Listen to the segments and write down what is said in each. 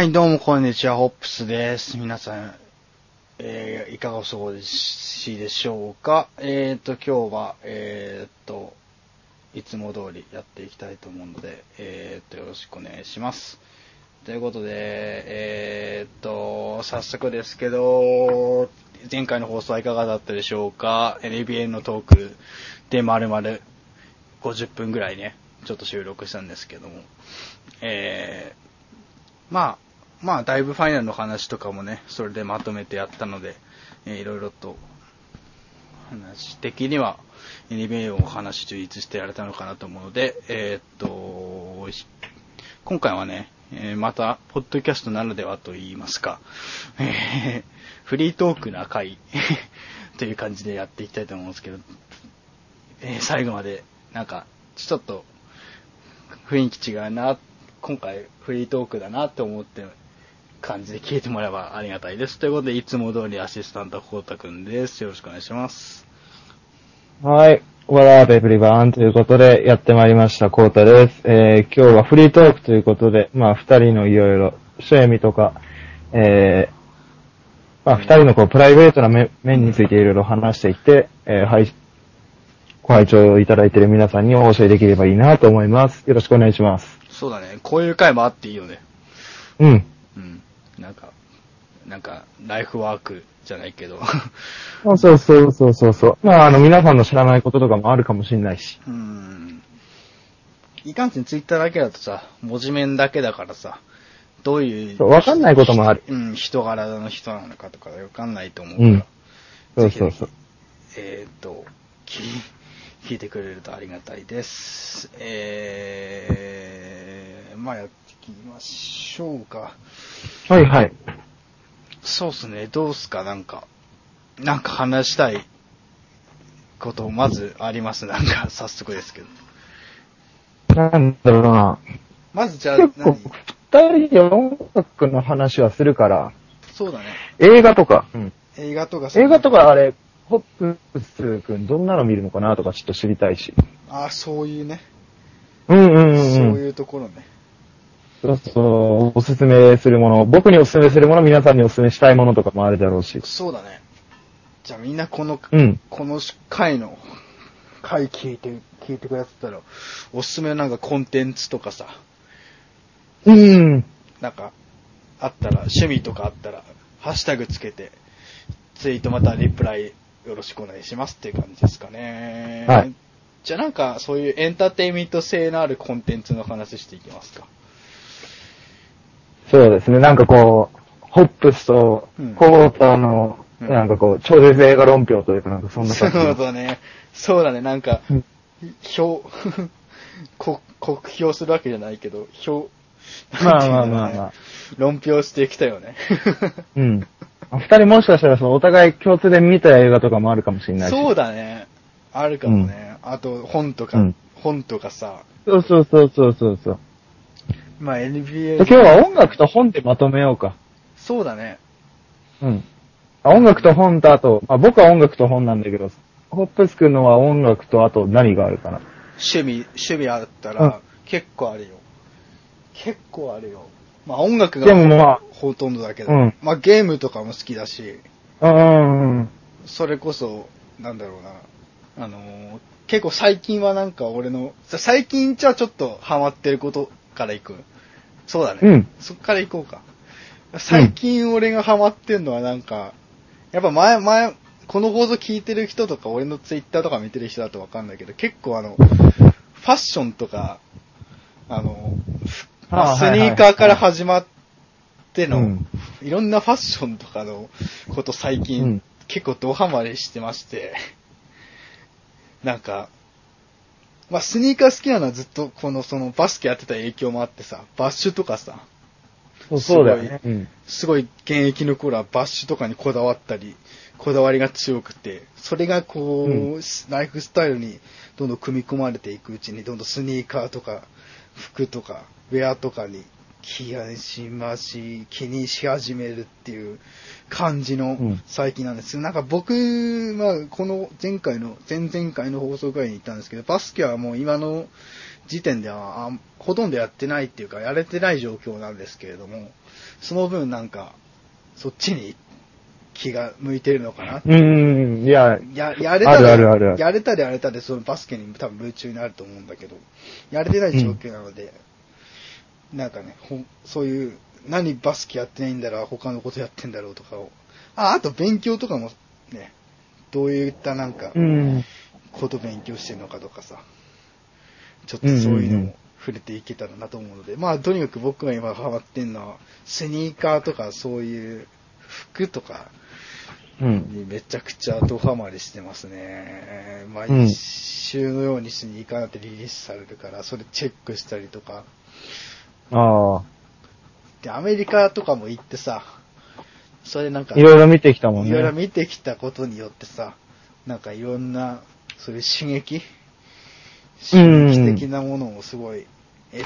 はい、どうもこんにちは、ホップスです。皆さん、えー、いかがお過ごしでしょうか？えーと、今日は、えーと、いつも通りやっていきたいと思うので、えーと、よろしくお願いします。ということで、えーと、早速ですけど、前回の放送はいかがだったでしょうか ?NBA のトークで丸々50分ぐらいね、ちょっと収録したんですけども、えー、まあ、まあ、だいぶファイナルの話とかもね、それでまとめてやったので、えーいろいろと、話的には、NBA を話充実してやれたのかなと思うので、えーっと、今回はね、えーまた、ポッドキャストならではと言いますか、えーフリートークな回 という感じでやっていきたいと思うんですけど、えー最後まで、なんか、ちょっと、雰囲気違うな、今回フリートークだなって思って感じで聞いてもらえばありがたいです。ということで、いつも通りアシスタントコウタくんです。よろしくお願いします。はい。What up everyone? ということでやってまいりました、コータです。えー、今日はフリートークということで、まあ二人のいろいろ、趣味とか、えー、まあ二人のこう、プライベートな面面についていろいろ話していって、えー、はい、ご拝聴いただいている皆さんにお教えできればいいなと思います。よろしくお願いします。そうだね。こういう回もあっていいよね。うん。うん。なんか、なんか、ライフワークじゃないけど。そうそうそうそうそうそう。まああの皆さんの知らないこととかもあるかもしれないし。うん。いかんせんツイッターだけだとさ、文字面だけだからさ、どういう、わかんないこともある。うん、人柄の人なのかとかわかんないと思うから。うん。そうそうそう。えーっと、聞い聞いてくれるとありがたいです。えー、まあきましょうか。はいはい。そうっすね、どうっすか、なんか。なんか話したいこと、まずあります、なんか、早速ですけど。なんだろうな。まずじゃあ、結構何、二人で音楽の話はするから、そうだね。映画とか、映画とか映画とかあれ、ホップス君どんなの見るのかなとかちょっと知りたいし。ああ、そういうね。うんうんうんそううん。いうところね。そうそう、おすすめするもの、僕におすすめするもの、皆さんにおすすめしたいものとかもあるだろうし。そうだね。じゃあみんなこの、うん。この回の、回聞いて、聞いてくださったら、おすすめなんかコンテンツとかさ、うん。なんか、あったら、趣味とかあったら、ハッシュタグつけて、ツイートまたはリプライよろしくお願いしますっていう感じですかね。はい。じゃあなんか、そういうエンターテインメント性のあるコンテンツの話していきますか。そうですね、なんかこう、ホップスとうんコータの、うんなんかこう、超絶映画論評というかなんかそんなそう感じ。だね。そうだね、なんかうん、表、こ酷評するわけじゃないけど、表、まあまあまあまあ。論評してきたよね。うん。二人もしかしたらそのお互い共通で見た映画とかもあるかもしれないし。そうだね。あるかもね。あと、本とか、うん本とかさ、そうそうそうそうそうそう。まあ NBA、今日は音楽と本でまとめようか。そうだね。うん。あ音楽と本とあと、まあ、僕は音楽と本なんだけど、ホップス君のは音楽とあと何があるかな？趣味、趣味あったうんら、結構あるよ。結構あるよ。まあ音楽がでもまあほとんどだけど、うんまあゲームとかも好きだし、うんうんうん。それこそ、なんだろうな、あのー結構最近はなんか俺の、さ最近じゃちょっとハマってることからいく。そうだね。うん。そっからいこうか。最近俺がハマってんのはなんか、やっぱ前、前、この放送聞いてる人とか俺のツイッターとか見てる人だとわかんないけど、結構あの、ファッションとか、あの、ああスニーカーから始まっての、うん。いろんなファッションとかのこと最近、うん。結構ドハマりしてまして、なんか、まあスニーカー好きなのはずっとこのそのバスケやってた影響もあってさ、バッシュとかさ、そうそうだよね。うん。すごい現役の頃はバッシュとかにこだわったり、こだわりが強くて、それがこう、うんライフスタイルにどんどん組み込まれていくうちに、どんどんスニーカーとか、服とか、ウェアとかに気がしまし、気にし始めるっていう感じのうん。最近なんです。なんか僕、まあ、この前回の、前々回の放送回に言ったんですけど、バスケはもう今の時点ではあほとんどやってないっていうか、やれてない状況なんですけれども、その分なんか、そっちに気が向いてるのかなう。ん、いや、や、やれたら、あるあるあるやれたらやれたで、そのバスケに多分夢中になると思うんだけど、やれてない状況なので、なんかね、そういう、何バスケやってないんだろう、他のことやってんだろうとかを。あ、あと勉強とかもね、どういったなんかう、ん。こと勉強してるのかとかさ、ちょっとそういうのも触れていけたらなと思うので、まあとにかく僕が今ハマってんのは、スニーカーとかそういう服とか、うん。にめちゃくちゃドハマりしてますね。うん毎週のようにスニーカーなんてリリースされるから、それチェックしたりとか。ああ。で、アメリカとかも行ってさ、それなんか、いろいろ見てきたもんいろいろね。見てきたことによってさ、なんかいろんな、そういう刺激刺激的なものもすごい、え、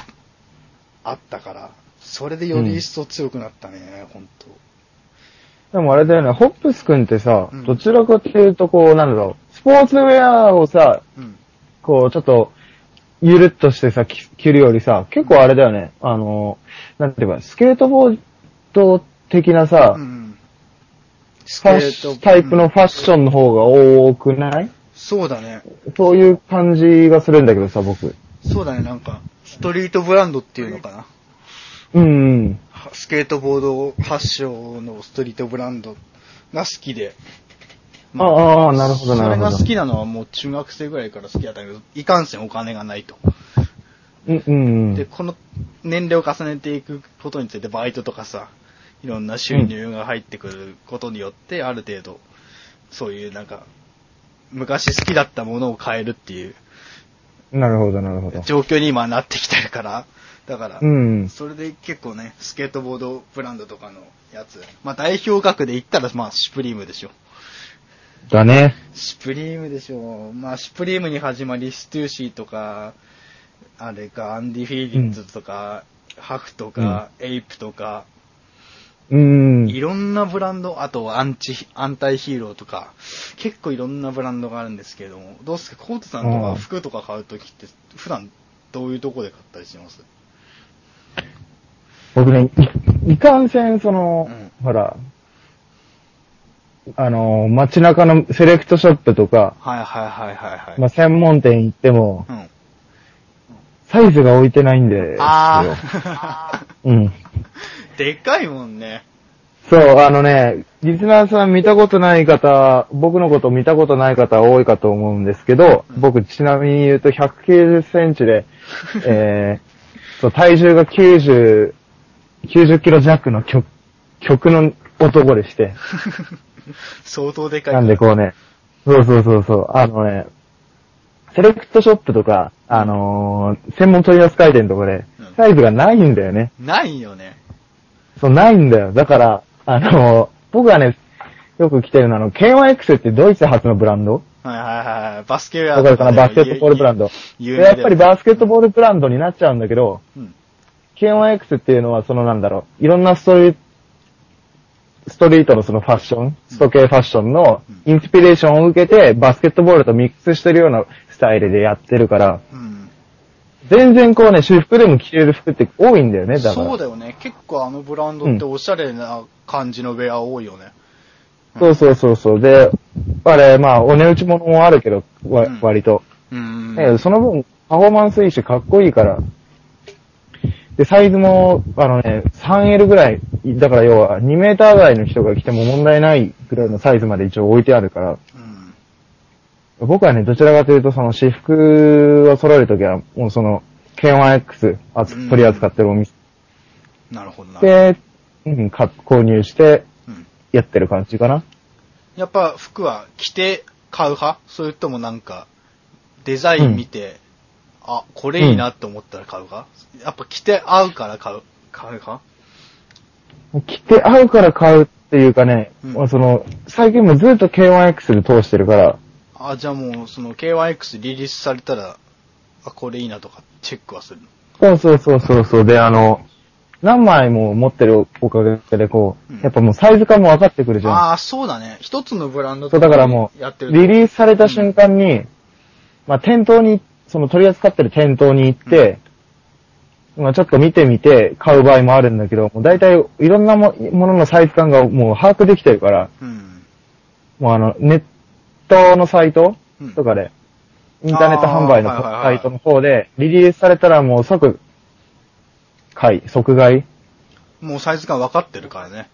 あったから、それでより一層強くなったね、本当でもあれだよね、ホップス君ってさうん、どちらかっていうとこう、なんだろう、スポーツウェアをさ、うん。こう、ちょっと、ゆるっとしてさ、き着るよりさ、結構あれだよね、あの、なんていうか、スケートボード的なさ、うんうん。スファッションタイプのファッションの方が多くない？そうだね。そういう感じがするんだけどさ、僕。そうだね、なんか、ストリートブランドっていうのかな。うんうん。はスケートボード発祥のストリートブランドが好きで。ああああ、なるほどなるほど。それが好きなのはもう中学生ぐらいから好きだったけど、いかんせんお金がないと。うんうんで、うん。この年齢を重ねていくことについてバイトとかさ、いろんな収入が入ってくることによって、ある程度、そういうなんか、昔好きだったものを変えるっていうなるほどなるほど。状況に今なってきてるから、だから、うん。それで結構ね、スケートボードブランドとかのやつ、まあ代表格で言ったら、まあシュプリームでしょ。だね。シュプリームでしょ。まあシュプリームに始まり、ストゥーシーとか、あれか、アンディフィーテッドとか、ハフとか、エイプとか、うん。いろんなブランド、あとアンチ、アンタイヒーローとか、結構いろんなブランドがあるんですけれども、どうすか、コートさんとうんか服とか買うときって、普段どういうとこで買ったりします？僕ね、いいかんせん、その、うんほら、あの、街中のセレクトショップとか、はいはいはいはいはい。まあ、専門店行っても、うん。サイズが置いてないんですよ。ああ。うん。でかいもんね。そう、あのね、リスナーさん見たことない方、僕のこと見たことない方多いかと思うんですけど、うん僕ちなみに言うと190センチで、えー、そう、体重が90、90キロ弱の曲、曲の男でして、相当でかい。なんでこうね、そうそうそうそう、あのね、セレクトショップとか、あのー専門取扱店とかでうん、サイズがないんだよね。ないよね。そう、ないんだよ。だから、あのー僕がね、よく着てるのは、あの、K1X ってドイツ発のブランド？はいはいはい。バスケウェアわかるかな？バスケットボールブランド。でやっぱりバスケットボールブランドになっちゃうんだけど、うん。K1X っていうのはそのなんだろう、いろんなストリート、ストリートのそのファッション、スト系ファッションのインスピレーションを受けて、バスケットボールとミックスしてるようなスタイルでやってるから、うん。全然こうね、私服でも着れる服って多いんだよね、だから。そうだよね。結構あのブランドっておしゃれな感じのウェア多いよね。そうそうそうそう。で、あれ、まあ、お値打ち物もあるけど、割と。うん。ねその分、パフォーマンスいいし、かっこいいから。で、サイズも、あのね、3L ぐらい、だから要は、2メーター台の人が来ても問題ないぐらいのサイズまで一応置いてあるから、うん。僕はね、どちらかというと、その、私服を揃えるときは、もうその、K1X 扱取り扱ってるお店なるほどな。るで、うん、か購入して、うん。やってる感じかな。やっぱ服は着て買う派？それともなんか、デザイン見て、あ、これいいなって思ったら買うか、やっぱ着て合うから買う、買うか？着て合うから買うっていうかね、うんまあその、最近もずっと K1X で通してるから、あ、じゃあもうその K1X リリースされたら、あ、これいいなとかチェックはするの？そうそうそうそうそう。で、あの、何枚も持ってるおかげで、こうんう、やっぱもうサイズ感も分かってくるじゃん。ああ、そうだね。一つのブランドそう、だからもう、リリースされた瞬間に、まあ、店頭に、そその取り扱ってる店頭に行って、まあちょっと見てみて買う場合もあるんだけど、もう大体いろんなももののサイズ感がもう把握できてるから、うん。もうあの、ネットのサイトうんとかで、インターネット販売のサイトの方で、リリースされたらもう即、買い、即買いもうサイズ感分かってるからね。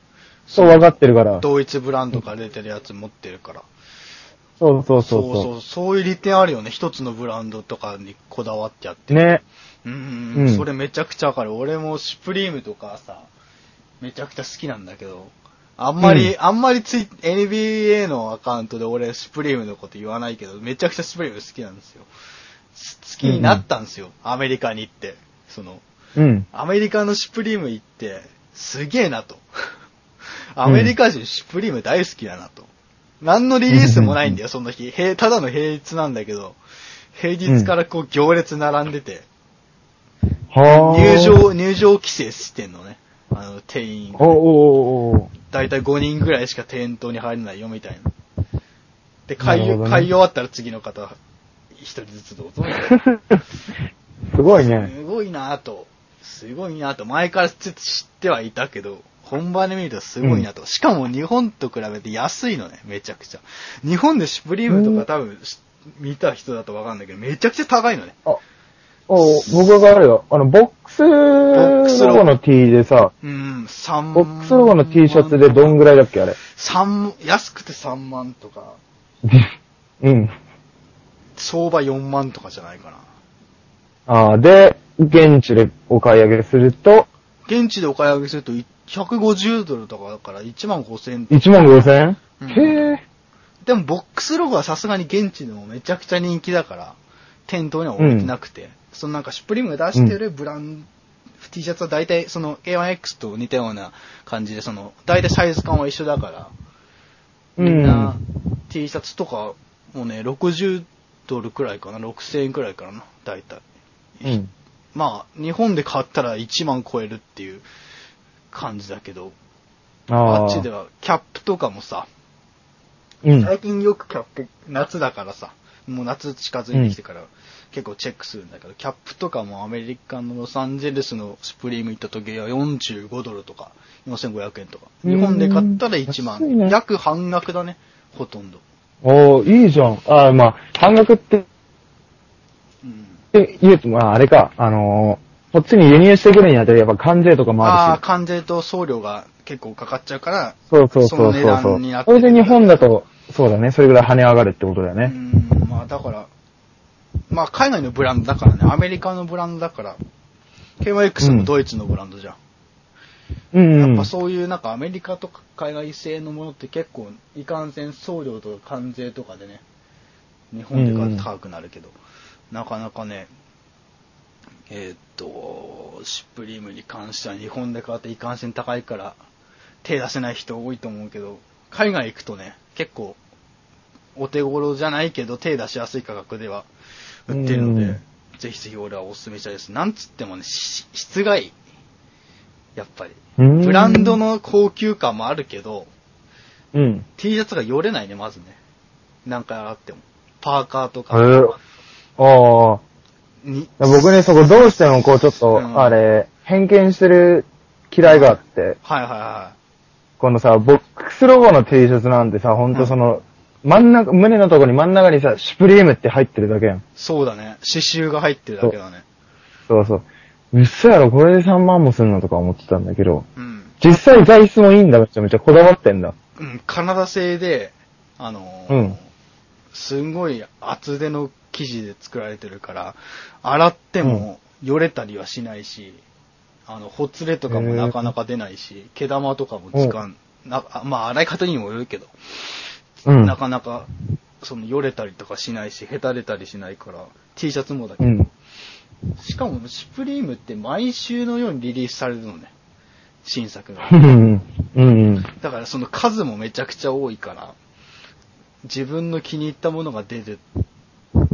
そう分かってるから。同一ブランドから出てるやつ持ってるから。そうそうそそううそそう、そういう利点あるよね。一つのブランドとかにこだわってやってう。ね。うん、うんそれめちゃくちゃわかる。俺もシュプリームとかさ、めちゃくちゃ好きなんだけど、あんまり、うんあんまりツイ NBA のアカウントで俺シュプリームのこと言わないけど、めちゃくちゃシュプリーム好きなんですよ。す好きになったんですよ。アメリカに行って。その、うん。アメリカのシュプリーム行って、すげえなと。アメリカ人シュプリーム大好きだなと。何のリリースもないんだよ、その日。平ただの平日なんだけど、平日からこう行列並んでて、はあ。入場、入場規制してんのね。あの、店員がおおおおだいたい5人ぐらいしか店頭に入れないよ、みたいな。で、買い、なるほどね買い終わったら次の方、一人ずつどうぞ。すごいね。すごいなぁと。すごいなぁと。前から知ってはいたけど、本番で見るとすごいなと。しかも日本と比べて安いのね、めちゃくちゃ。日本でシュプリームとか多分し見た人だとわかんないけど、めちゃくちゃ高いのね。あ、お僕があるよ。あの、ボックスックスロゴロゴの T でさ、うん、3ボックスロゴの T シャツでどんぐらいだっけ、あれ？三安くて3万とか、うん。相場4万とかじゃないかな。ああ、で、現地でお買い上げすると、現地でお買い上げすると150ドルとかだから1万5千。1万5千？うん。へえ。でもボックスロゴはさすがに現地でもめちゃくちゃ人気だから、店頭には置いてなくて、そのなんかシュプリームが出してるブランド、T シャツは大体その A1X と似たような感じで、その大体サイズ感は一緒だから、みんな T シャツとかもうね、60ドルくらいかな、6000円くらいかな、大体。うん。まあ、日本で買ったら1万超えるっていう感じだけど、あああっちではキャップとかもさ、うん。最近よくキャップ、夏だからさ、もう夏近づいてきてから結構チェックするんだけど、キャップとかもアメリカのロサンゼルスのスプリーム行った時は45ドルとか、4500円とか。うん日本で買ったら1万。ね約半額だね、ほとんど。おーいいじゃん。ああ、まあ、半額ってうん。言うと、まあ、あれか、あのーこっちに輸入してくるにあたり、やっぱ関税とかもああ、あるし。関税と送料が結構かかっちゃうから、そうそうそうその値そうそう。段になってるそれで日本だと、そうだね、それぐらい跳ね上がるってことだようね。ん、まあだから、まあ海外のブランドだからね、アメリカのブランドだから、KYX もドイツのブランドじゃん。うん、うん。やっぱそういうなんかアメリカとか海外製のものって結構いかんせん送料とか関税とかでね、日本で買うと高くなるけど、なかなかね、えーっと、シュプリームに関しては日本で買うといかんせん高いから手出せない人多いと思うけど、海外行くとね、結構お手頃じゃないけど手出しやすい価格では売ってるので、うんぜひぜひ俺はお勧めしたいです。なんつってもね、し質がいい。やっぱり。うんブランドの高級感もあるけど、うん。T シャツがよれないね、まずね。何回洗っても。パーカーとへかえ。ああ。に。僕ね、そこどうしてもこうちょっと、うんあれ、偏見してる嫌いがあって、はいはいはこのさ、ボックスロゴの T シャツなんてさ、ほんとその、真ん中、胸のとこに真ん中にさ、シュプリームって入ってるだけやん。い。そうだね。刺繍が入ってるだけだね。そうそう。うっそやろ、これで3万もすんのとか思ってたんだけど、うん。実際材質もいいんだ、めちゃめちゃこだわってんだ。うん、カナダ製で、あのーうんすんごい厚手の生地で作られてるから、洗ってもよれたりはしないし、あの、ほつれとかもなかなか出ないし、毛玉とかも時間、なあまあ洗い方にもよるけど、うん。なかなか、その、よれたりとかしないし、へたれたりしないから、T シャツもだけど、うん。しかも、シュプリームって毎週のようにリリースされるのね。新作が う。ん。うん。だからその数もめちゃくちゃ多いから、自分の気に入ったものが出る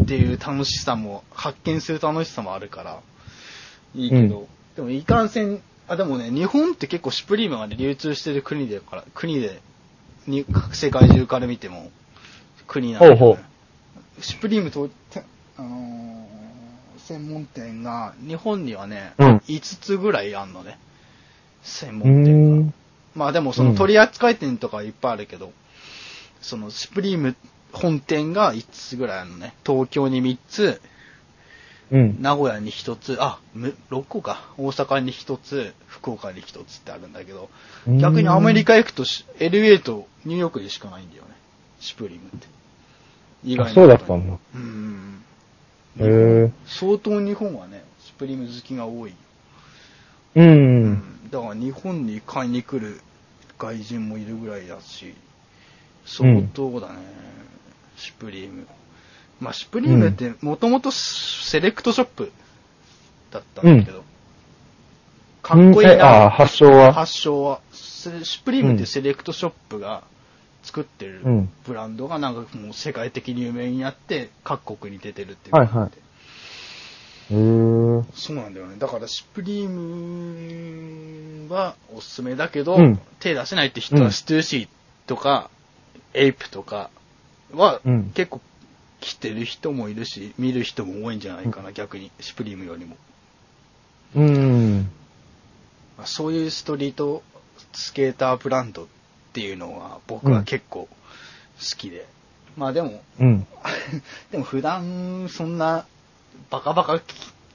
っていう楽しさも、発見する楽しさもあるから、いいけど、でもいかんせん、あ、でもね、日本って結構シュプリームがね、流通してる国でから、国で、に、世界中から見ても、国なんだよねほうほシュプリームと、てあのー専門店が、日本にはね、うん5つぐらいあんのね。専う門店が。ん。まあでもその取り扱い店とかいっぱいあるけど、そのシュプリーム本店が5つぐらいあるのね。東京に3つ、うん。名古屋に1つ、あ、む6個か。大阪に1つ、福岡に1つってあるんだけど、逆にアメリカ行くとし LA とニューヨークでしかないんだよね。シュプリームって。意あそうだったんだ。うん。へえ。相当日本はね、シュプリーム好きが多い。う。。うんだから日本に買いに来る外人もいるぐらいだし、相当だね、シュプリーム。まあ、シュプリームってもともとセレクトショップだったんだけど、かっこいいえあ発祥は？発祥は。セシュプリームってセレクトショップが作ってるうん。ブランドがなんかもう世界的に有名になって各国に出てるっていう感じではいはい。へー。そうなんだよね。だから、シュプリームはおすすめだけど、うん。手出せないって人は、うん。ストゥーシーとか、エイプとかは、うん結構来てる人もいるし、見る人も多いんじゃないかな、逆に、シュプリームよりも。うん。まあそういうストリートスケーターブランドっていうのは、僕は結構好きで。まあでも、うん。でも普段そんなバカバカ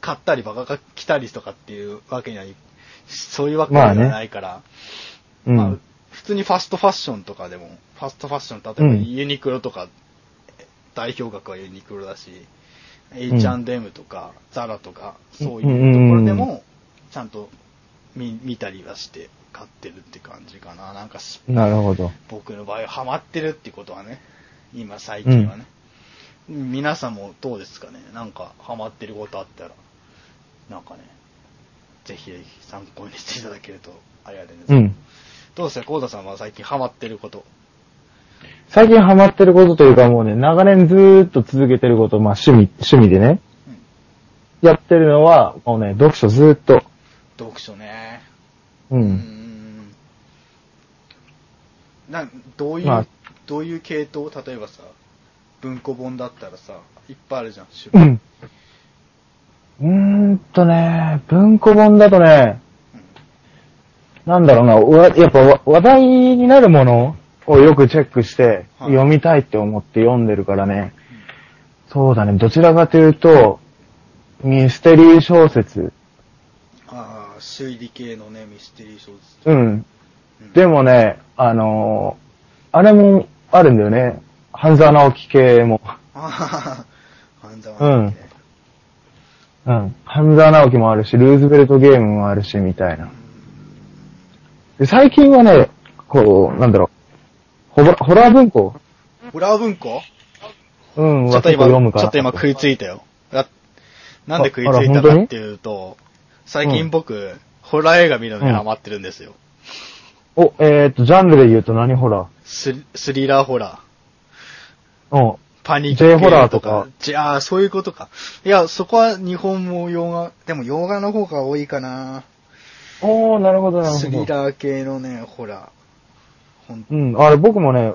買ったりバカバカ着たりとかっていうわけにはい、そういうわけにはないから、うん。まあ普通にファストファッションとかでも、ファストファッション、例えばうんユニクロとか、代表格はユニクロだし、H&M とか、ザラとか、そういうところでも、ちゃんと見見たりはして買ってるって感じかな。なんかしなるほど。僕の場合ハマってるってことはね、今最近はね。皆さんもどうですかね？なんかハマってることあったら、なんかね、ぜひぜひ参考にしていただけるとありがたいです。うん。どうですかコーダさんは最近ハマってること。最近ハマってることというかもうね、長年ずーっと続けてること、まあ趣味、趣味でね、やってるのは、もうね、読書ずーっと。読書ね。う。うんん。な、どういう、まあどういう系統？例えばさ、文庫本だったらさ、いっぱいあるじゃん、種類うん。うーんとね、文庫本だとね、なんだろうな、わやっぱわ話題になるものをよくチェックしてはい読みたいって思って読んでるからね。そうだね、どちらかというと、ミステリー小説。ああ、推理系のね、ミステリー小説。うん。うんでもね、あのーあれもあるんだよね。半沢直樹系も。半沢うん直樹ねうん。半沢直樹もあるし、ルーズベルトゲームもあるし、みたいな。で最近はね、こう、なんだろう、ホラホラー文庫ホラー文庫？うん、ちょっと今。ちょっと今食いついたよ。あなんで食いついたかっていうと、最近僕、ホラー映画見るのにハマってるんですよ。お、えっ、と、ジャンルで言うと何ホラスリスリラーホラー。ーうん。パニック J ホラーとか。じゃあ、そういうことか。いや、そこは日本も洋画、でも洋画の方が多いかな。おー、なるほど、なるほど。スリラー系のね、ホラー。うん、あれ僕もね、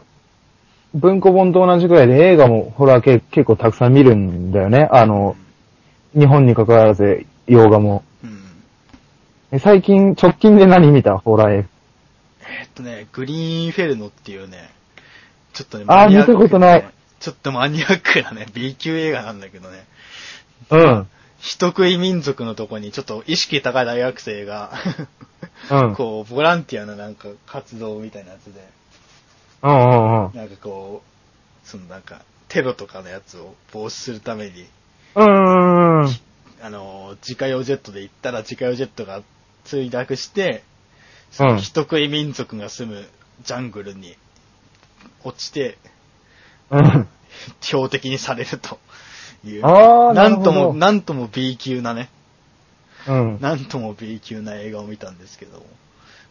文庫本と同じくらいで映画もホラー系結構たくさん見るんだよね。あの、日本に関わらず洋画も。うん。え最近、直近で何見た？ホラー映えっとね、グリーンフェルノっていうね、ちょっとね、マニアック見たことないねちょっとマニアックなね、B 級映画なんだけどね、画。うん。人食い民族のとこにちょっと意識高い大学生が、うん。こう、ボランティアのなんか活動みたいなやつで、うんうんうん。なんかこう、そのなんか、テロとかのやつを防止するために、うんうんうん。あの、自家用ジェットで行ったら自家用ジェットが墜落して、その人食い民族が住むジャングルに落ちて、うん。標的にされるという。あーなんとも、なんとも B 級なね、うん。なんとも B 級な映画を見たんですけど、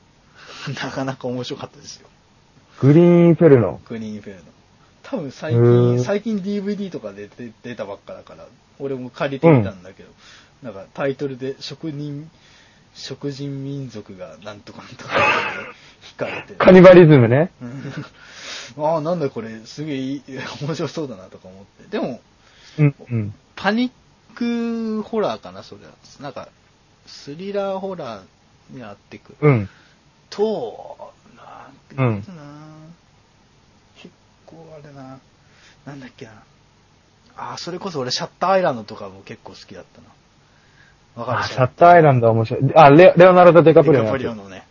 なかなか面白かったですよ。グリーンフェルノ。グリーンフェルノ。多分最へ近、ー最近 DVD とかで出出たばっかだから、俺も借りてみたんだけど、なんかタイトルで職人、食人民族がなんとかなんとか惹かれて。カニバリズムね。うんああ、なんだこれ、すげえ面白そうだなとか思って。でも、うん。うん。パニックホラーかな、それは。なんか、スリラーホラーになってく。うん。と、なんうんていうのかな、結構あれな、なんだっけな。あー、それこそ俺シャッターアイランドとかも結構好きだったな。わかるあシャッターアイランドは面白い。あ、レレオナルド・デカプリオデカのやつプリオのね。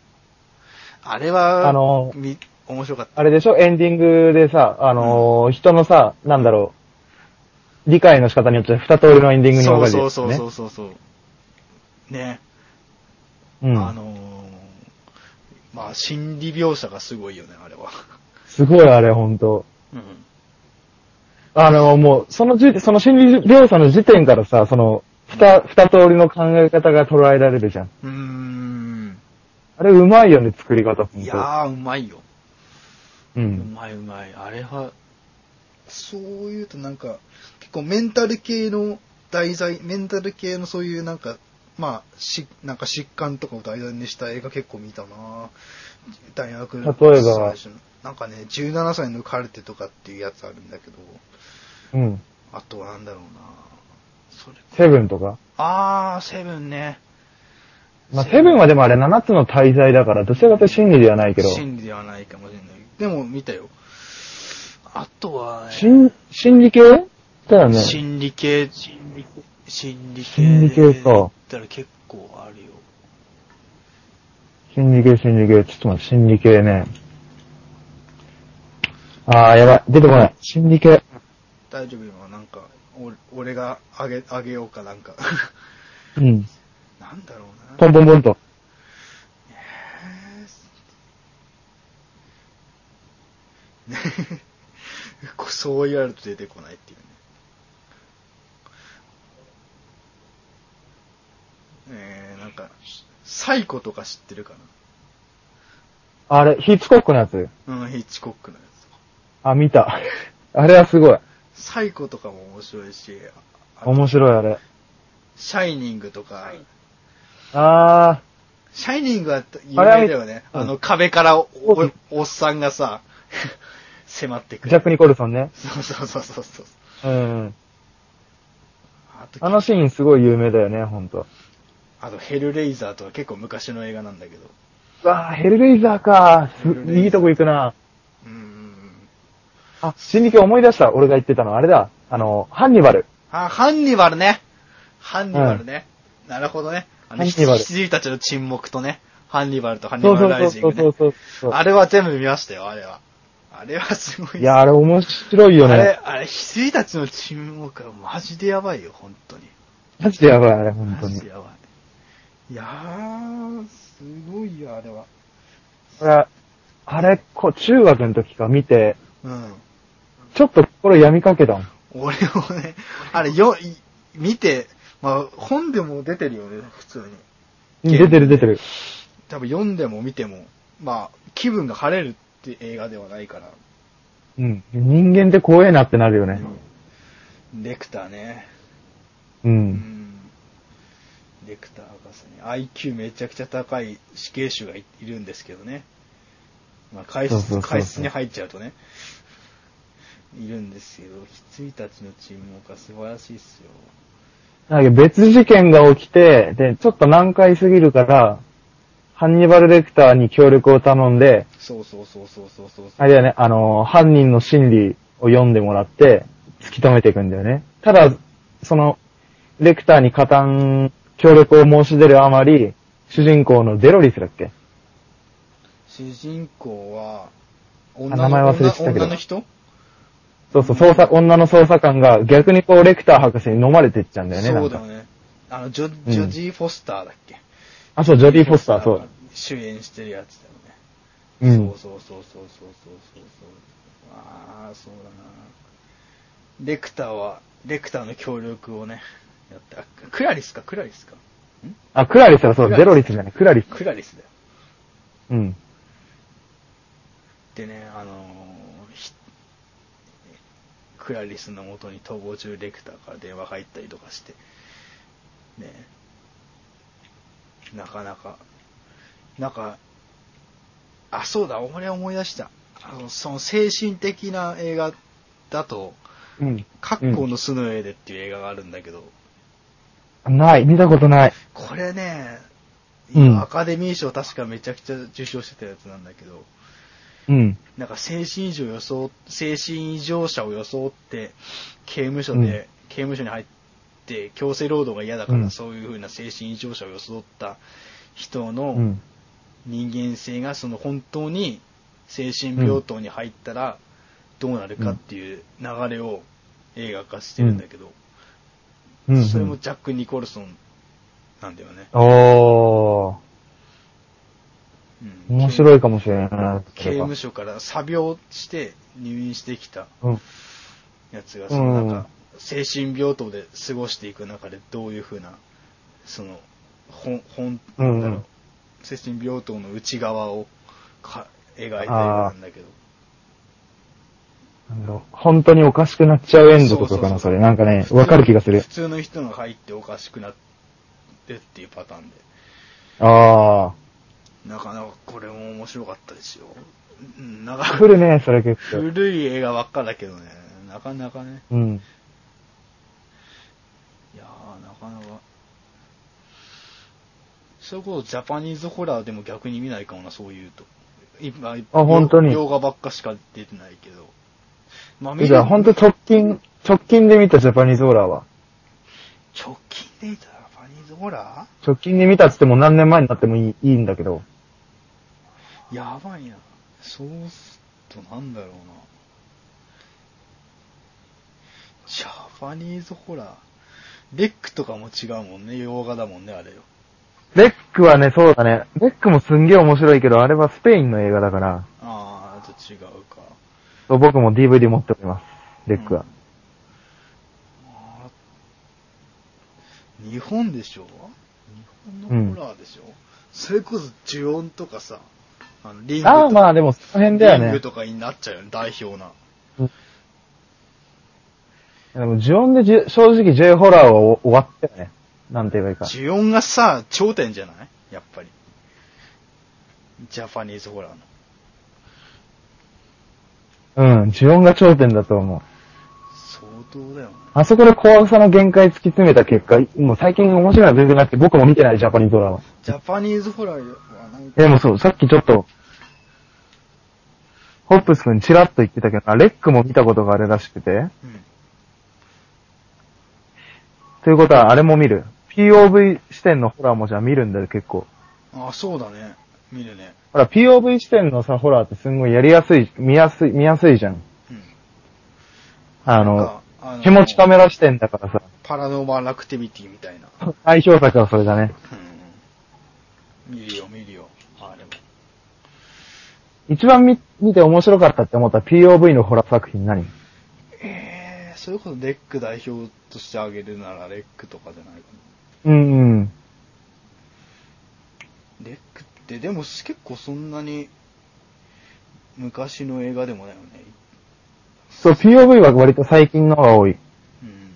あれは、あのみ面白かった。あれでしょ？エンディングでさ、あのー人のさ、なんだろう、理解の仕方によって二通りのエンディングに分かれてる、そうね。そうそうそうそう。ね。うん。あのー、まあ、心理描写がすごいよね、あれは。すごいあれ、ほんと。うん。あの、もう、そのじ、その心理描写の時点からさ、その、二、二通りの考え方が捉えられるじゃん。うーん。あれ、うまいよね、作り方。いやー、うまいよ。う。うんまいうまい。あれは、そう言うとなんか、結構メンタル系の題材、メンタル系のそういうなんか、まあ、し、なんか疾患とかを題材にした映画結構見たな大学の例えば？なんかね、17歳のカルテとかっていうやつあるんだけど、うん。あとはなんだろうなそれ。セブンとか？あー、セブンね。まあ、セブンはでもあれ7つの大罪だから、どちらかというと心理ではないけど、心理ではないかもしれない。でも見たよ。あとは、ね、心、心理系？だよね。心理系、心理心理系。心理系かだったら結構あるよ。心理系、心理系。ちょっと待って、心理系ね。あー、やばい。出てこない。心理系。大丈夫今なんか、お俺があげ、あげようかなんか。うん。なんだろうな。ポンポンポンと。そう言われると出てこないっていうね。えー、なんか、サイコとか知ってるかあれ、ヒッチコックのやつ？なうん、ヒッチコックのやつ。あ、見た。あれはすごい。サイコとかも面白いし、あ面白いあれ。シャイニングとか、あシャイニングは有名だよね。うんあの壁からおうんおおっさんがさ、迫ってくー、る。ジャック・ニコルソンね。そうそうそうそうそう。うん。あのシーンすごい有名だよね、ほんと。あとヘルレイザーとか結構昔の映画なんだけど。うわーヘルレイザーかーすいいとこ行くな。うーん。あ、心理系思い出した。俺が言ってたの。あれだ。あの、ハンニバル。あ、ハンニバルね。ハンニバルね。なるほどね。あの、ハンニバル羊たちの沈黙とね。ハンニバルとハンニバルライジングねそうそう。そうそう。あれは全部見ましたよ、あれは。あれはすごい。いや、あれ面白いよあれね。、あれ、羊たちの沈黙はマジでやばいよ、本当に。マジでやばい、あれ、本当にマジで。やばい。いやー、すごいよ、あれは。これ、あれ、こう、中学の時か見て、うん。ちょっと心病みかけたもん。俺もね、あれ、よ、い見て、まあ、本でも出てるよね、普通に。出てる出てる。多分読んでも見ても、まあ、気分が晴れるって映画ではないから。うん。人間って怖えなってなるよね。レクターね。う。うんん。レクター博士ね。IQ めちゃくちゃ高い死刑囚がいいるんですけどね。まあ、解説、そうそうそうそう解説に入っちゃうとね。いるんですけど、羊たちの沈黙は素晴らしいっすよ。なんか別事件が起きて、で、ちょっと難解すぎるから、ハンニバルレクターに協力を頼んで、そうそうそうそうそうそう。あれだよね、あの、犯人の心理を読んでもらって、突き止めていくんだよね。ただ、その、レクターに加担、協力を申し出るあまり、主人公のデロリスだっけ？主人公は、女の名前忘れてたけど女の人？そうそう、捜査、女の捜査官が逆にこう、レクター博士に飲まれてっちゃうんだよね、そうだよ。ね。あの、ジョ、ジョジー・フォスターだっけ、あ、そう、ジョディ・フォスター、そうだ。。主演してるやつだよね。うんそう。そうそうそうそうそうそうそう。ああ、そうだな。レクターは、レクターの協力をね、やって、あクラリスか、クラリスか。あ、クラリスだ、そう、クラリスデロリスじゃない、クラリス。クラリスだよ。うん。でね、あのーひクラリスの元に逃亡中レクターから電話が入ったりとかして、ね、なかなか、なんか、あ、そうだ、俺思い出した。あの、その精神的な映画だと、うん。カッコの巣の上でっていう映画があるんだけど、ない、見たことない。これね、うん今アカデミー賞確かめちゃくちゃ受賞してたやつなんだけど、うん。なんか精神異常装、精神異常者を装って、刑務所で、刑務所に入って、強制労働が嫌だから、うんそういう風な精神異常者を装った人うのん。人間性が、その本当に精神病棟に入ったら、どうなるかっていう流れを映画化してるんだけど、うん。それもジャック・ニコルソンなんだよね。おー。うん面白いかもしれない。刑務所から作病して入院してきたうん。やつが、そのなんか、精神病棟で過ごしていく中でどういうふうな、その、本、本、なんだろう、うん精神病棟の内側をか描いた映画なんだけど、なんだろう本当におかしくなっちゃうエンドとかかな、それ。なんかね、わかる気がする普。通の人が入っておかしくなってっていうパターンで、あなかなかこれも面白かったですよ。うん、な。か来るね、それ結構。古い映画ばっかだけどね、なかなかね、うん。いやー、なかなか。それこそジャパニーズホラーでも逆に見ないかもな、そういうと。今、あ本当に洋画ばっかしか出てないけど。まあ、じゃあ、本当直近、直近で見たジャパニーズホラーは？直近で見たジャパニーズホラ直近で見たっつっても何年前になってもいいいいんだけど。ーやばいな。そうするとなんだろうな。ジャパニーズホラー。レックとかも違うもんね。洋画だもんね、あれよ。レックはね、そうだね。レックもすんげえ面白いけど、あれはスペインの映画だから、あー、と違うか。僕も DVD 持っております。レックは。あー日本でしょ？日本のホラーでしょ、それこそ呪音とかさ、あのリングとああ、まあでもその辺だよね。リングとかになっちゃうよね、代表な。でも、ジオンで正直 J ホラーは終終わったよね。なんて言えばいいか。呪音がさ、頂点じゃない？やっぱり。ジャパニーズホラーの。うん、ジオンが頂点だと思う。相当だよね。あそこで怖さの限界突き詰めた結果、もう最近面白いのは全然なくて、僕も見てないジャパニーズホラーは。ジャパニーズホラーはなんか、でもそう、さっきちょっと、ホップス君チラッと言ってたけど、あレックも見たことがあるらしくて、うん。ということはあれも見る。POV 視点のホラーもじゃあ見るんだよ、結構。あ、そうだね。見るね。ほら、POV 視点のさ、ホラーってすんごいやりやすい、見やすい、見やすいじゃん。うん。あのあの手持ちカメラ視点だからさ、パラノーマルアクティビティみたいな。代表作はそれだね。うん。見るよ、見るよ。あれも。一番見、見て面白かったって思った POV のホラー作品何？えー、それこそレック代表としてあげるならレックとかじゃないかうんうん。でも結構そんなに昔の映画でもないよね。そう、POV は割と最近のが多い。うん。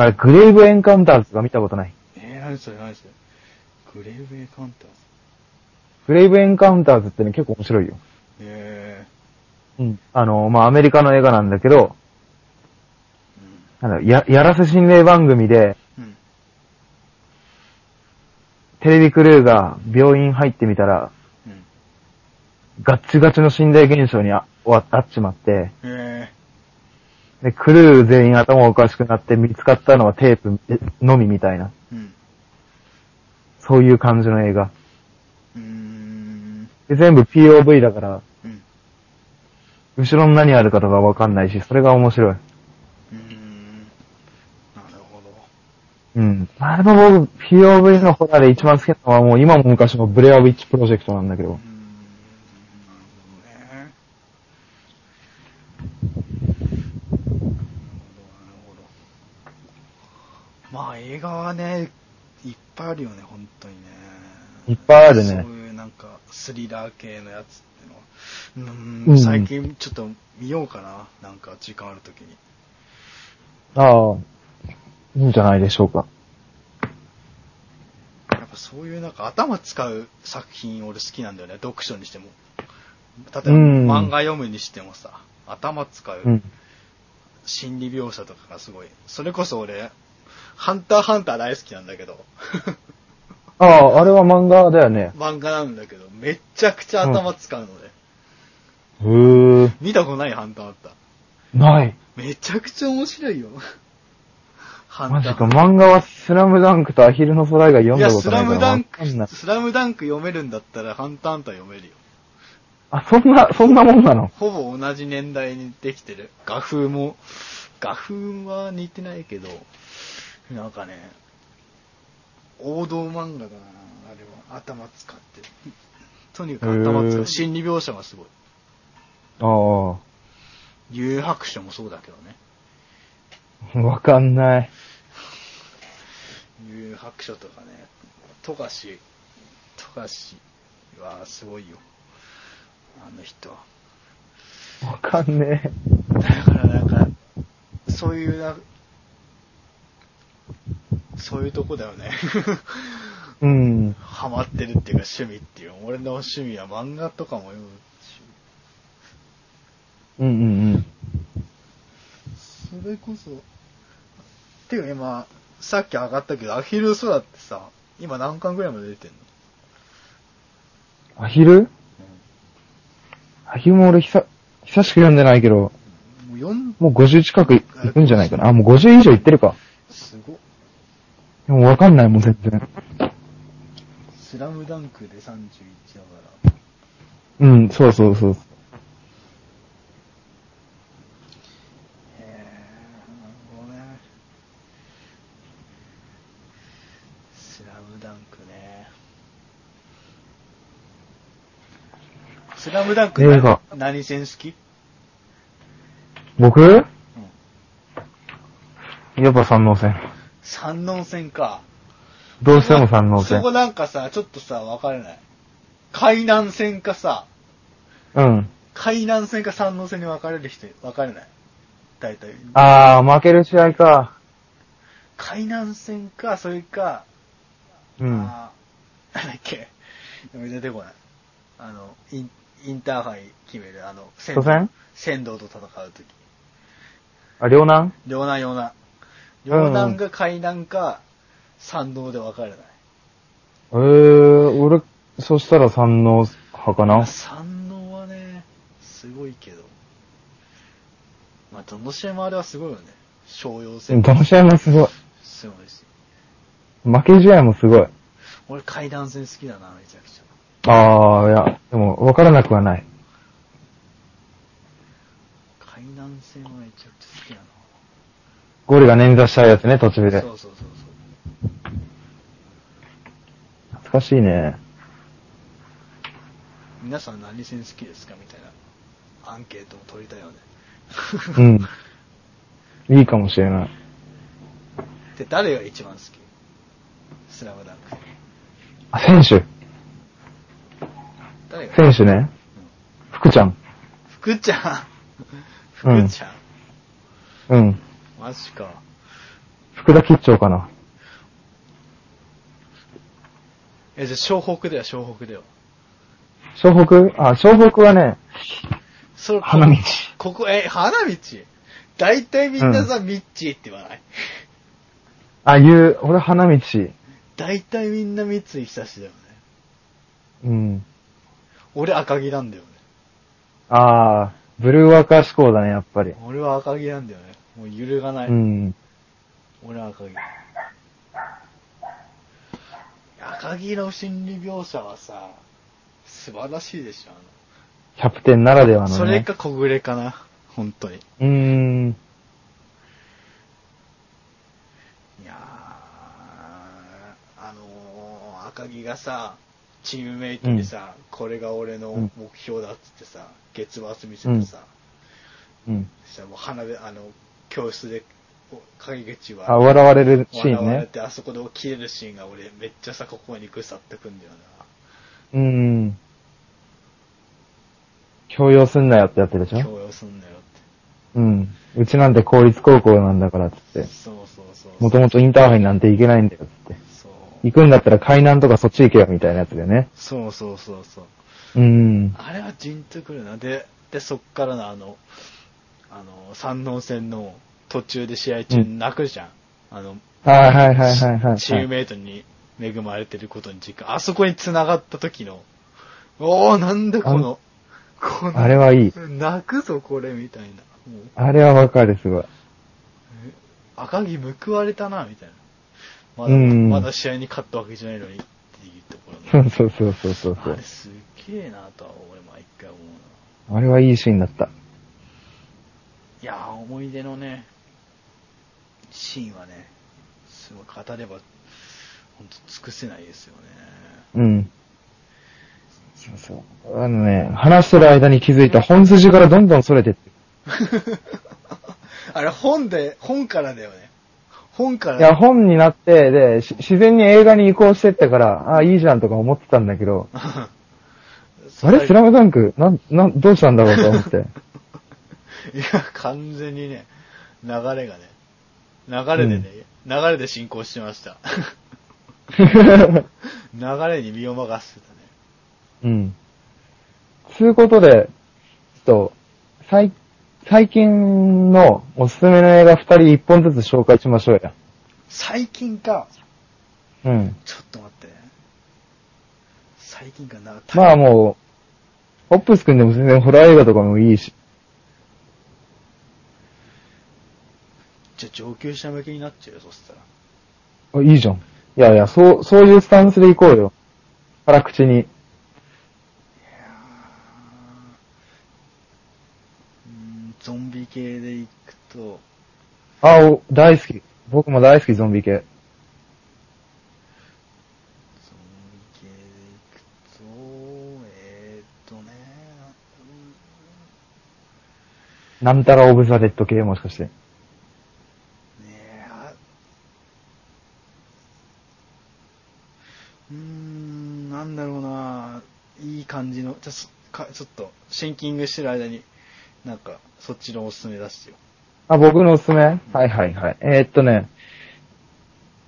あれ、グレイブエンカウンターズが見たことない。えー、何それ何それ。グレーブエカウンターズ。グレイブエンカウンターズってね、結構面白いよ。えうん。あの、まあ、アメリカの映画なんだけど、ー、なんだろうや、やらせ心霊番組で。テレビクルーが病院入ってみたら、うん。ガッチガチの心霊現象にあああっちまって、えで、クルー全員頭おかしくなって見つかったのはテープのみみたいな、ー、うん。そういう感じの映画。で、全部 POV だから、うん。後ろに何あるかとかわかんないし、それが面白い。うーん。なるほど。うん。まあでも僕、POV のホラーで一番好きなのはもう今も昔もブレアウィッチプロジェクトなんだけどうー。ん。なるほどね。なるほど、なるほど。まあ映画はね、いっぱいあるよね、本当にね。いっぱいあるそうね。いうなんか、スリラー系のやつっていうのは。うん、最近ちょっと見ようかな。なんか時間あるときに。ああ、いいんじゃないでしょうか。やっぱそういうなんか頭使う作品俺好きなんだよね、読書にしても。例えばうん漫画読むにしてもさ、頭使ううん。心理描写とかがすごい。それこそ俺、ハンターハンター大好きなんだけど、ああ、あれは漫画だよね。漫画なんだけど、めっちゃくちゃ頭使うので、へー。見たことないハンターハンター。ない。めちゃくちゃ面白いよ。マジか、漫画はスラムダンクとアヒルの空が読んいや、だこスラとないからムダンわかんないク、スラムダンク読めるんだったら、ハンターハンター読めるよ。あ、そんな、そんなもんなの？ほぼ同じ年代にできてる。画風も、画風は似てないけど、なんかね、王道漫画だな、あれは。頭使って。とにかく頭使う。心理描写がすごい。あ幽白書もそうだけどね。あ、わかんない。幽白書とかね、富樫、富樫はすごいよ。あの人は。わかんねえ。だからなんか、そういうな、そういうとこだよね。うん。ハマってるっていうか趣味っていう。俺の趣味は漫画とかも読むし。うんうんうん。それこそ、ていうか今、さっき上がったけど、アヒル空ってさ、今何巻ぐらいまで出てんの？アヒル？アヒルも俺久、久しく読んでないけど、もう4、もう50近くいくんじゃないかな。あ、もう50以上いってるか。すごっ。でもわかんないもん、全然。スラムダンクで31だから。うん、そうそうそう。へえ、なるほどね。スラムダンクね。スラムダンク映画何戦好き？僕？やっぱ三能線。三能戦か。どうしても三能線そこ。なんかさ、ちょっとさ、分かれない。海南戦かさ、うん。海南戦か三能戦に分かれる人、分かれない。大体。あー、負ける試合か。海南戦か、それか、うん。あーなんだっけ。出てこない。あの、インインターハイ決める、あの、仙初戦？仙道と戦うとき。あ、両南？両南両南。両南が海南か、山道で分かれない。えー、俺、そしたら三能派かな？山王はね、すごいけど。まあ、どの試合もあれはすごいよね。商用戦。どの試合もすごい。すごいし。負け試合もすごい。俺階段戦好きだな、めちゃくちゃ。あー、いや、でも、わからなくはない。階段戦はめちゃくちゃ好きだな。ゴールが捻挫したやつね、途中で。そうそうそうそう。懐かしいね。皆さん何戦好きですかみたいなアンケートを取りたいよね。うん。いいかもしれない。で、誰が一番好き？スラムダンク。あ、選手。選手ね。福ちゃん。福ちゃん。うん福ちゃん。うん。マジか。福田吉兆かな。え、じゃあ、湘北だよ、湘北だよ。湘北？あ、湘北はね、それ花道。ここ、え、花道？大体みんなさ、ミッチーって言わない？あ、言う、俺花道。大体みんな三井久志だよね。うん。俺赤木なんだよね。あー、ブルーワーカー志向だね、やっぱり。俺は赤木なんだよね。もう揺るがない。うん。俺は赤木。赤木の心理描写はさ、素晴らしいでしょ、キャプテンならではのね。それか小暮かな、本当に。うーん。いやー、あのー、赤木がさ、チームメイトにさ、これが俺の目標だっつってさ、月末見せてさ、うん。そしたらもう花火、あの、教室で、お影口は、あ、笑われるシーンね。笑われて、あそこで切れるシーンが俺、めっちゃさ、ここにグサってくんだようーん。強要すんなよってやつでしな。ょ？強要すんなよって。うん。うちなんて公立高校なんだからっつって。そうそうそう。もともとインターハイなんて行けないんだよっつって。行くんだったら海南とかそっち行けよみたいなやつでね。そうそうそうそう。うーん。あれはジンとくるな。で、で、そっからのあの、あの、三能戦の途中で試合中に泣くじゃん。あの、はいはいはいはいはい。チームメイトに恵まれてることに実感。あそこに繋がった時の、おー、なんだこの、この、あれはいい。泣くぞこれ、みたいな。あれはわかる、すごい。赤木報われたな、みたいな。まだ、うんまだ試合に勝ったわけじゃないのにっていうところの。そうそうそうそうそうあれ。すっげえなとは俺毎回思うな。あれはいいシーンだった。いやー、思い出のね、シーンはね、すごい語れば、ほんと尽くせないですよね。うん。そうそう。あのね、話してる間に気づいた本筋からどんどん逸れてって。あれ本で、本からだよね。本から。いや、本になって、で、し自然に映画に移行してったから、ああ、いいじゃんとか思ってたんだけど、あれ？スラムダンク？なん、なん、どうしたんだろうと思って。いや、完全にね、流れがね、流れでね、流れで進行してました。流れに身を任せてたね。うん。つうことで、ちょっと、最、最近のおすすめの映画二人一本ずつ紹介しましょうや。最近か。うん。ちょっと待ってね。最近かな。まあもう、ホップス君でも全然ホラー映画とかもいいし。じゃあ上級者向けになっちゃうよ、そしたら。あいいじゃん。いやいや、そう、そういうスタンスでいこうよ。辛口に。うーん、ゾンビ系でいくと、あ、お大好き。僕も大好き、ゾンビ系。ゾンビ系でいくと、えーっとね、なんたらオブザ・デッド系もしかして。ねえ、あうーん、なんだろうな、いい感じの、ちょちょっと、シンキングしてる間に、なんか、そっちのおすすめ出してよ。あ、僕のおすすめ？はいはいはい。えーっとね、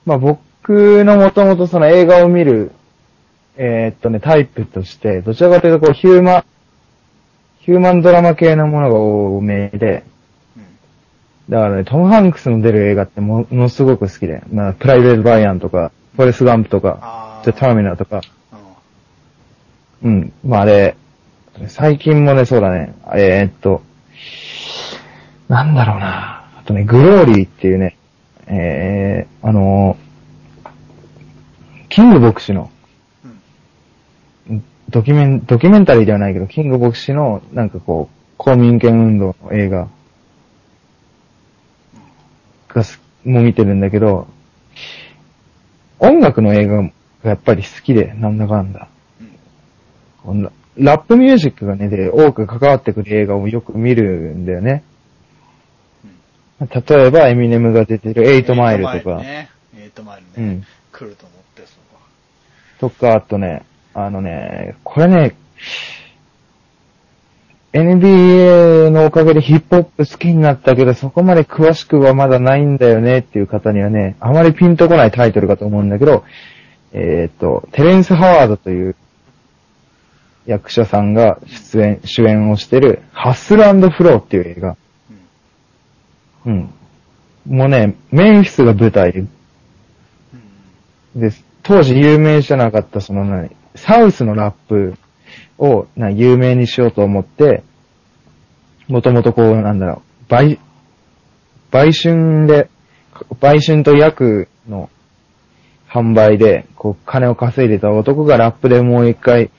まあ僕のもともとその映画を見る、えーっとね、タイプとして、どちらかというとこうヒューマン、ヒューマンドラマ系のものが多めで、うん。だからね、トム・ハンクスの出る映画ってもものすごく好きで、まあ、プライベート・バイアンとか、フォレス・ガンプとか、ター。ミナーとか、あうん、まああれ、最近もね、そうだね、えーっと、なんだろうな、あとね、グローリーっていうね、えー、あのーキング牧師の、うん。ドキュメン、ドキュメンタリーではないけど、キング牧師の、なんかこう、公民権運動の映画がす、も見てるんだけど、音楽の映画がやっぱり好きで、なんだかんだ。うん。こんなラップミュージックがね、で、多く関わってくる映画をよく見るんだよね。例えば、エミネムが出てるエイトマイルとか、ね。エイトマイルね。うん。来ると思って、そことか、あとね、あのね、これね、NBA のおかげでヒップホップ好きになったけど、そこまで詳しくはまだないんだよねっていう方にはね、あまりピンとこないタイトルかと思うんだけど、えっ、と、テレンス・ハワードという役者さんが出演、主演をしてる、ハッスルフローっていう映画。うん。うん。もうね、メンフィスが舞台うん。で、当時有名じゃなかったその何、サウスのラップをな有名にしようと思って、もともとこう、なんだろう、売、売春で、売春と薬の販売で、こう、金を稼いでた男がラップでもう一回、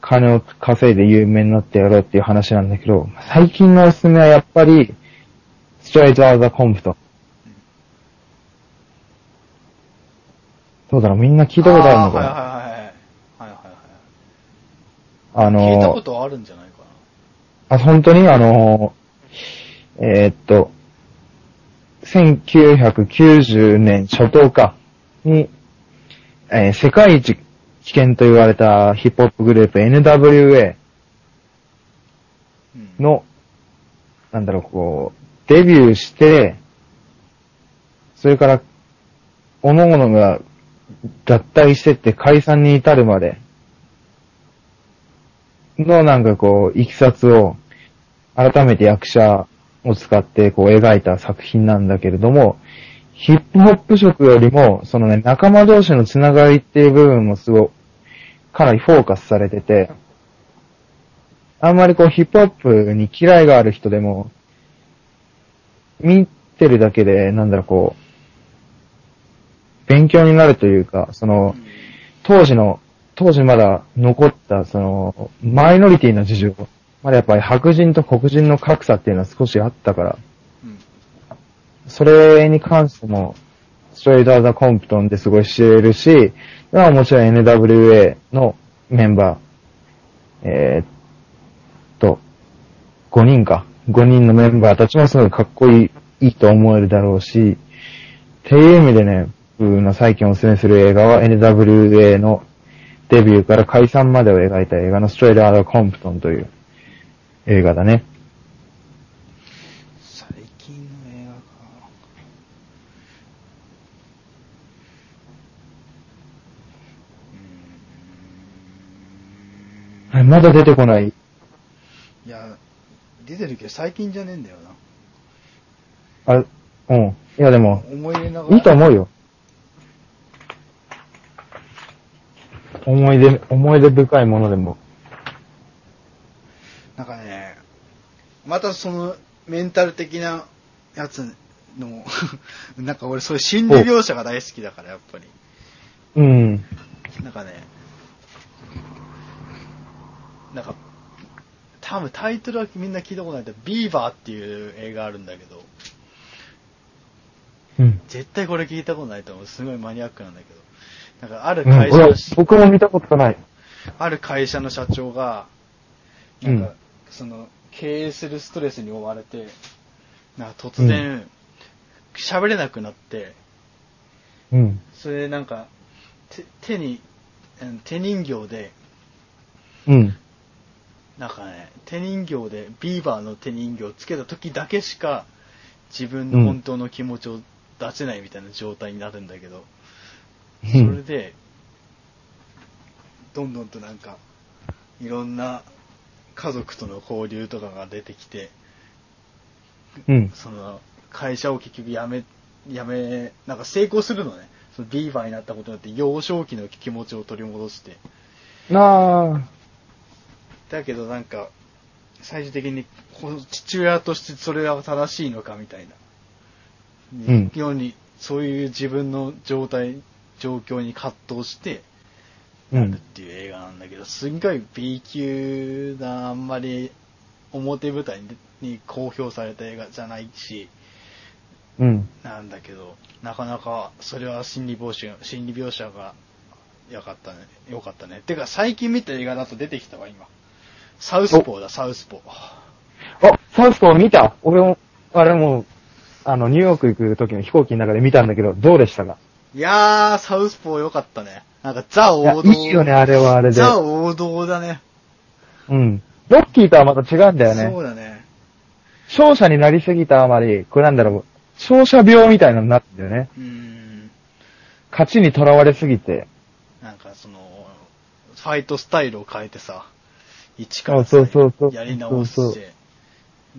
金を稼いで有名になってやろうっていう話なんだけど、最近のおすすめはやっぱり、ストレートアウザコンプト。どうだろう？みんな聞いたことあるのかな？はいはいはいはい。はいはいはい。あの聞いたことあるんじゃないかあ、本当に？あのー、えーっと、1990年初頭か、に、えー世界一危険と言われたヒップホップグループ NWA な。うん。の、なんだろう、こう、デビューして、それから、各々が脱退してって解散に至るまでのなんかこう、いきさつを、改めて役者、を使ってこう描いた作品なんだけれども、ヒップホップ色よりも、そのね、仲間同士のつながりっていう部分もすごい、かなりフォーカスされてて、あんまりこうヒップホップに嫌いがある人でも、見てるだけで、なんだろう、こう、勉強になるというか、その、当時の、当時まだ残った、その、マイノリティの事情、まだやっぱり白人と黒人の格差っていうのは少しあったから、うん。それに関しても、ストレイトアザコンプトンですごい知れるし、もちろん NWA のメンバー、えーっと、5人か。5人のメンバーたちもすごいかっこいい、いいと思えるだろうし、っていう意味でね、僕の最近おすすめする映画は NWA のデビューから解散までを描いた映画のストレイトアザコンプトンという映画だね。最近の映画か。うーんはいまだ出てこない。いや、出てるけど最近じゃねえんだよな。あ、うん。いやでも、思い入れながら。いいと思うよ。思い出、思い出深いものでも。なんかね、またそのメンタル的なやつの、なんか俺そういう心理描写が大好きだから、やっぱり。うん。なんかね、なんか、多分タイトルはみんな聞いたことないけど、ビーバーっていう映画あるんだけど、うん。絶対これ聞いたことないと思う。すごいマニアックなんだけど。なんかあるうん会社の、俺僕も見たことない。ある会社の社長が、なんか、その、経営するストレスに追われて、なんか突然、喋、れなくなって、うん。それでなんか、手手に、うん手人形で、うん。なんかね、手人形で、ビーバーの手人形をつけた時だけしか、自分の本当の気持ちを出せないみたいな状態になるんだけど、それで、どんどんとなんか、いろんな家族との交流とかが出てきて、うん。その、会社を結局辞め、辞め、なんか成功するのね。そのビーバーになったことによって幼少期の気持ちを取り戻して。なあ。だけどなんか、最終的に父親としてそれは正しいのかみたいな。うんように、そういう自分の状態、状況に葛藤して、うんなるっ。ていう映画なんだけど、すんごい B 級な、あんまり表舞台にに公表された映画じゃないし、うん。なんだけど、なかなかそれは心理描写心理描写がよかったね。よかったね。てか最近見た映画だと出てきたわ、今。サウスポーだ、サウスポー。あ、サウスポー見た？俺も、あれも、あの、ニューヨーク行く時の飛行機の中で見たんだけど、どうでしたか？いやー、サウスポーよかったね。なんかザ王道。いいよね、あれはあれで。ザ王道だね。うん。ロッキーとはまた違うんだよね。そうだね。勝者になりすぎたあまり、これなんだろう、勝者病みたいなのになってんだよね。うーん。勝ちにとらわれすぎて。なんかその、ファイトスタイルを変えてさ、一からやり直して、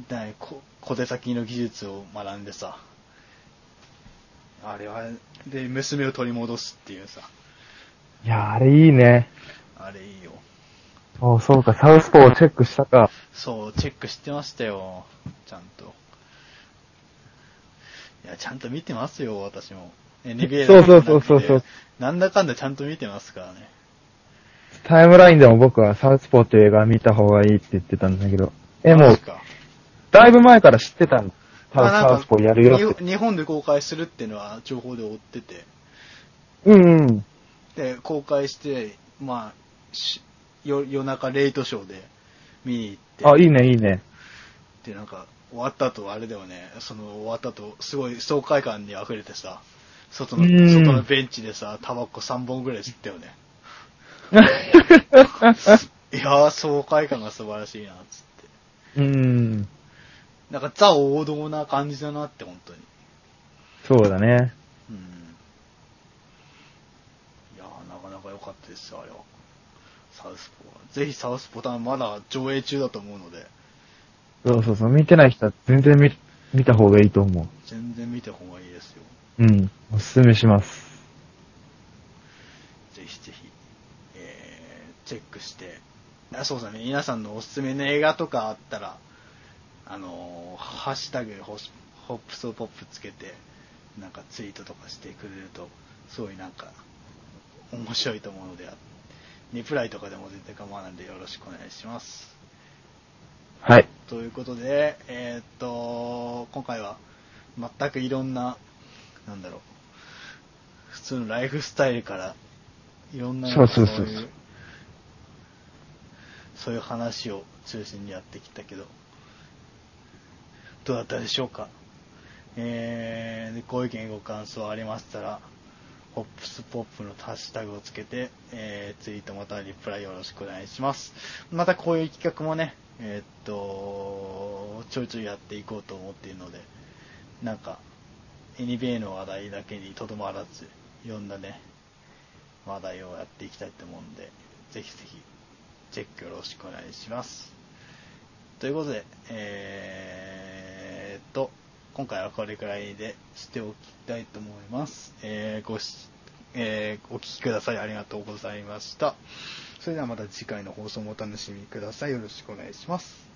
だいこ小手先の技術を学んでさ、あれは、で、娘を取り戻すっていうさ、いや、あれいいね。あれいいよ。おそうか、サウスポーをチェックしたか。そう、チェックしてましたよ、ちゃんと。いや、ちゃんと見てますよ、私も。NBA そうそうそうそうそうなんだかんだちゃんと見てますからね。タイムラインでも僕はサウスポーっていう映画見た方がいいって言ってたんだけど。え、もうだいぶ前から知ってたんサウスポーやるよって。に日本で公開するっていうのは情報で追ってて、うんうん。で、公開して、まあ、し夜夜中レイトショーで見に行って、あ、いいね、いいね。で、なんか、終わった後、あれだよね、その終わった後、すごい爽快感に溢れてさ、外の、うん外のベンチでさ、タバコ3本ぐらい吸ったよね。いやー、爽快感が素晴らしいな、つって。うん。なんか、ザ王道な感じだなって、本当に。そうだね。うん。いやー、なかなか良かったですよ、あれは。サウスポーは。ぜひサウスポー多分まだ上映中だと思うので、そうそうそう、見てない人は全然見、見た方がいいと思全然見た方がいいですよ。う。うん。おすすめします。ぜひぜひ、えー、チェックして、あそうだね、皆さんのおすすめの映画とかあったら、あのーハッシュタグホップスポップつけて、なんかツイートとかしてくれると、すごいなんか、面白いと思うので、リプライとかでも全然構わないのでよろしくお願いします。はい。ということで、えーっと、今回は全くいろんな、なんだろう、普通のライフスタイルから、いろんなそうそうそうそうそういう話を中心にやってきたけど、どうだったでしょうか？えー、でご意見ご感想ありましたら、ホップスポップのハッシュタグをつけて、えー、ツイートまたはリプライよろしくお願いします。またこういう企画もね、えーっと、ちょいちょいやっていこうと思っているので、なんか、NBA の話題だけにとどまらず、いろんなね、話題をやっていきたいと思うんで、ぜひぜひ、チェックよろしくお願いします。ということで、えーっと、今回はこれくらいでしておきたいと思います。えーごし、えーお聴きください。ありがとうございました。それではまた次回の放送もお楽しみください。よろしくお願いします。